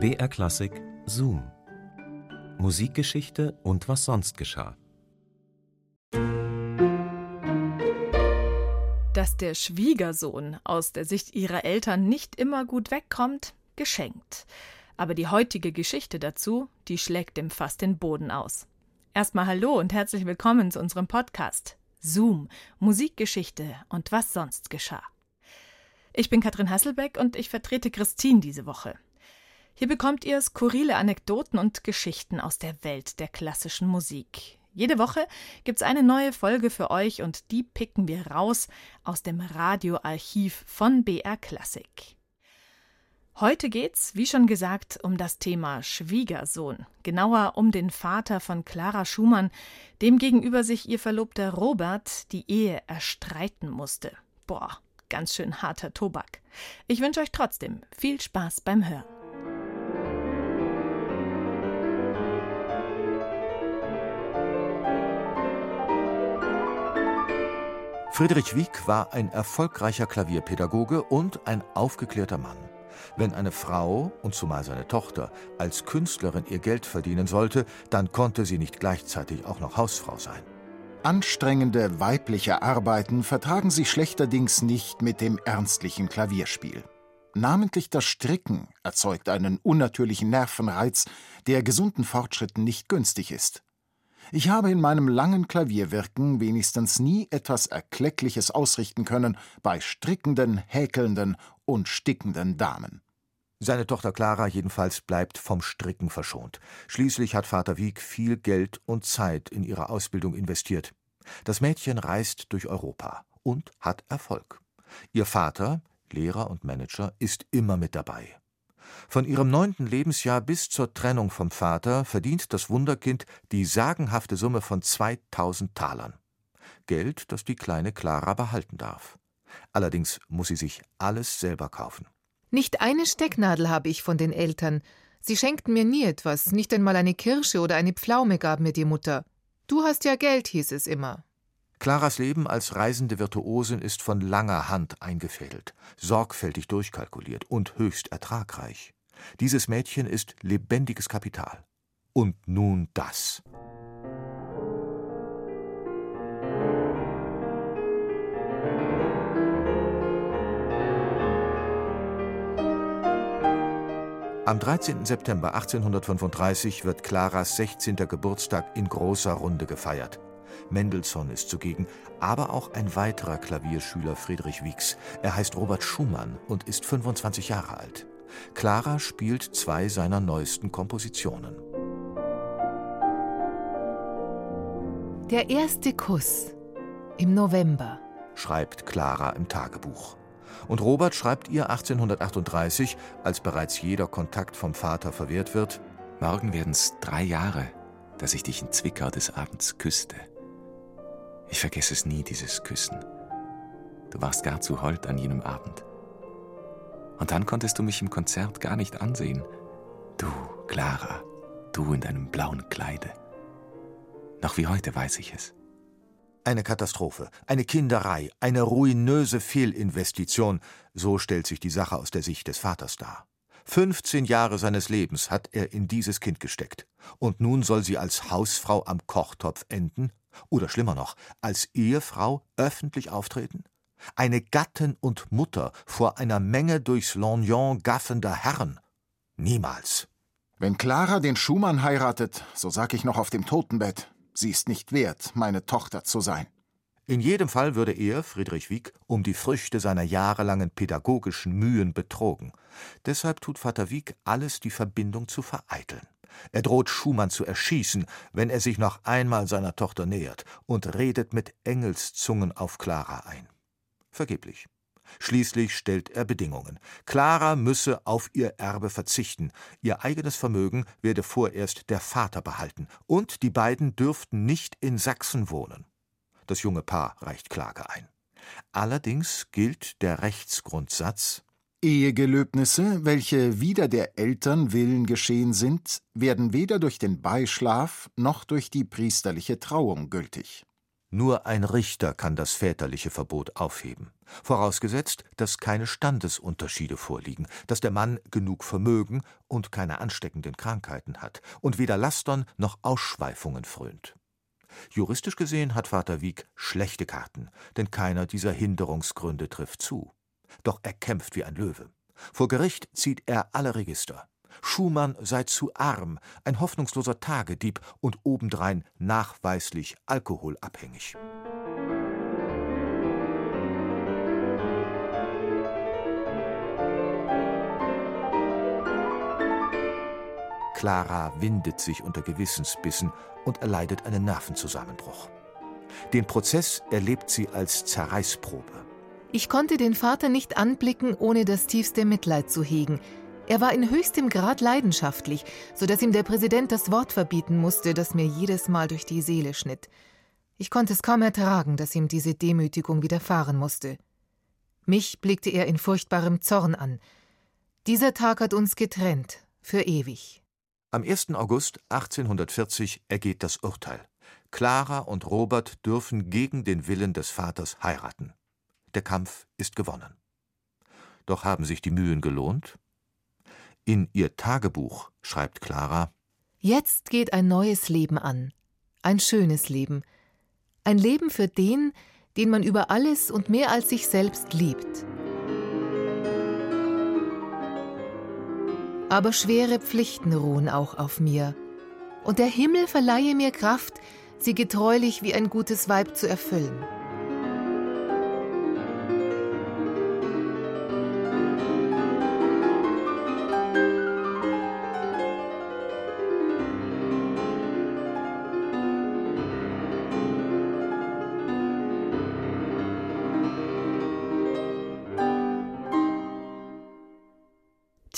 BR Klassik Zoom. Musikgeschichte und was sonst geschah. Dass der Schwiegersohn aus der Sicht ihrer Eltern nicht immer gut wegkommt, geschenkt. Aber die heutige Geschichte dazu, die schlägt dem fast den Boden aus. Erstmal hallo und herzlich willkommen zu unserem Podcast Zoom, Musikgeschichte und was sonst geschah. Ich bin Katrin Hasselbeck und ich vertrete Christine diese Woche. Hier bekommt ihr skurrile Anekdoten und Geschichten aus der Welt der klassischen Musik. Jede Woche gibt's eine neue Folge für euch und die picken wir raus aus dem Radioarchiv von BR Klassik. Heute geht's, wie schon gesagt, um das Thema Schwiegersohn, genauer um den Vater von Clara Schumann, dem gegenüber sich ihr Verlobter Robert die Ehe erstreiten musste. Boah, ganz schön harter Tobak. Ich wünsche euch trotzdem viel Spaß beim Hören. Friedrich Wieck war ein erfolgreicher Klavierpädagoge und ein aufgeklärter Mann. Wenn eine Frau, und zumal seine Tochter, als Künstlerin ihr Geld verdienen sollte, dann konnte sie nicht gleichzeitig auch noch Hausfrau sein. Anstrengende weibliche Arbeiten vertragen sich schlechterdings nicht mit dem ernstlichen Klavierspiel. Namentlich das Stricken erzeugt einen unnatürlichen Nervenreiz, der gesunden Fortschritten nicht günstig ist. Ich habe in meinem langen Klavierwirken wenigstens nie etwas Erkleckliches ausrichten können bei strickenden, häkelnden und stickenden Damen. Seine Tochter Clara jedenfalls bleibt vom Stricken verschont. Schließlich hat Vater Wieck viel Geld und Zeit in ihre Ausbildung investiert. Das Mädchen reist durch Europa und hat Erfolg. Ihr Vater, Lehrer und Manager, ist immer mit dabei. Von ihrem neunten Lebensjahr bis zur Trennung vom Vater verdient das Wunderkind die sagenhafte Summe von 2000 Talern. Geld, das die kleine Clara behalten darf. Allerdings muss sie sich alles selber kaufen. Nicht eine Stecknadel habe ich von den Eltern. Sie schenkten mir nie etwas, nicht einmal eine Kirsche oder eine Pflaume gab mir die Mutter. Du hast ja Geld, hieß es immer. Claras Leben als reisende Virtuosin ist von langer Hand eingefädelt, sorgfältig durchkalkuliert und höchst ertragreich. Dieses Mädchen ist lebendiges Kapital. Und nun das. Am 13. September 1835 wird Claras 16. Geburtstag in großer Runde gefeiert. Mendelssohn ist zugegen, aber auch ein weiterer Klavierschüler Friedrich Wieks. Er heißt Robert Schumann und ist 25 Jahre alt. Clara spielt zwei seiner neuesten Kompositionen. Der erste Kuss im November, schreibt Clara im Tagebuch. Und Robert schreibt ihr 1838, als bereits jeder Kontakt vom Vater verwehrt wird: Morgen werden's drei Jahre, dass ich dich in Zwickau des Abends küsste. Ich vergesse es nie, dieses Küssen. Du warst gar zu hold an jenem Abend. Und dann konntest du mich im Konzert gar nicht ansehen. Du, Clara, du in deinem blauen Kleide. Noch wie heute weiß ich es. Eine Katastrophe, eine Kinderei, eine ruinöse Fehlinvestition, so stellt sich die Sache aus der Sicht des Vaters dar. 15 Jahre seines Lebens hat er in dieses Kind gesteckt. Und nun soll sie als Hausfrau am Kochtopf enden? Oder schlimmer noch, als Ehefrau öffentlich auftreten? Eine Gattin und Mutter vor einer Menge durchs Lorgnon gaffender Herren? Niemals. Wenn Clara den Schumann heiratet, so sag ich noch auf dem Totenbett, sie ist nicht wert, meine Tochter zu sein. In jedem Fall würde er, Friedrich Wieck, um die Früchte seiner jahrelangen pädagogischen Mühen betrogen. Deshalb tut Vater Wieck alles, die Verbindung zu vereiteln. Er droht Schumann zu erschießen, wenn er sich noch einmal seiner Tochter nähert, und redet mit Engelszungen auf Clara ein. Vergeblich. Schließlich stellt er Bedingungen. Clara müsse auf ihr Erbe verzichten, ihr eigenes Vermögen werde vorerst der Vater behalten, und die beiden dürften nicht in Sachsen wohnen. Das junge Paar reicht Klage ein. Allerdings gilt der Rechtsgrundsatz Ehegelöbnisse, welche wider der Eltern Willen geschehen sind, werden weder durch den Beischlaf noch durch die priesterliche Trauung gültig. Nur ein Richter kann das väterliche Verbot aufheben, vorausgesetzt, dass keine Standesunterschiede vorliegen, dass der Mann genug Vermögen und keine ansteckenden Krankheiten hat und weder Lastern noch Ausschweifungen frönt. Juristisch gesehen hat Vater Wieck schlechte Karten, denn keiner dieser Hinderungsgründe trifft zu. Doch er kämpft wie ein Löwe. Vor Gericht zieht er alle Register. Schumann sei zu arm, ein hoffnungsloser Tagedieb und obendrein nachweislich alkoholabhängig. Clara windet sich unter Gewissensbissen und erleidet einen Nervenzusammenbruch. Den Prozess erlebt sie als Zerreißprobe. Ich konnte den Vater nicht anblicken, ohne das tiefste Mitleid zu hegen. Er war in höchstem Grad leidenschaftlich, so dass ihm der Präsident das Wort verbieten musste, das mir jedes Mal durch die Seele schnitt. Ich konnte es kaum ertragen, dass ihm diese Demütigung widerfahren musste. Mich blickte er in furchtbarem Zorn an. Dieser Tag hat uns getrennt, für ewig. Am 1. August 1840 ergeht das Urteil. Clara und Robert dürfen gegen den Willen des Vaters heiraten. Der Kampf ist gewonnen. Doch haben sich die Mühen gelohnt? In ihr Tagebuch schreibt Clara Jetzt geht ein neues Leben an, ein schönes Leben, ein Leben für den, den man über alles und mehr als sich selbst liebt. Aber schwere Pflichten ruhen auch auf mir, und der Himmel verleihe mir Kraft, sie getreulich wie ein gutes Weib zu erfüllen.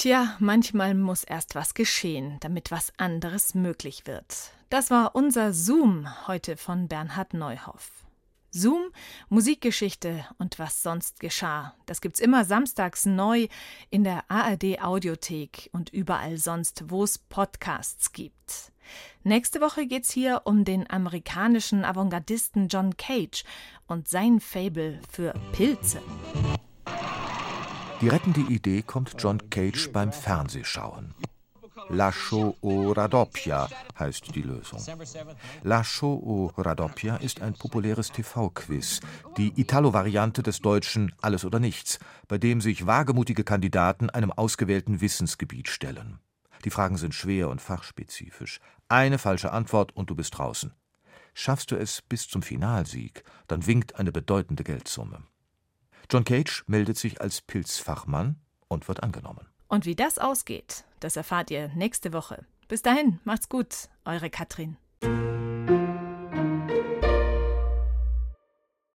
Tja, manchmal muss erst was geschehen, damit was anderes möglich wird. Das war unser Zoom heute von Bernhard Neuhoff. Zoom, Musikgeschichte und was sonst geschah. Das gibt's immer samstags neu in der ARD Audiothek und überall sonst, wo es Podcasts gibt. Nächste Woche geht's hier um den amerikanischen Avantgardisten John Cage und sein Fable für Pilze. Die rettende Idee kommt John Cage beim Fernsehschauen. Lascio o Radoppia heißt die Lösung. Lascio o Radoppia ist ein populäres TV-Quiz, die Italo-Variante des deutschen Alles oder Nichts, bei dem sich wagemutige Kandidaten einem ausgewählten Wissensgebiet stellen. Die Fragen sind schwer und fachspezifisch. Eine falsche Antwort und du bist draußen. Schaffst du es bis zum Finalsieg, dann winkt eine bedeutende Geldsumme. John Cage meldet sich als Pilzfachmann und wird angenommen. Und wie das ausgeht, das erfahrt ihr nächste Woche. Bis dahin, macht's gut, eure Katrin.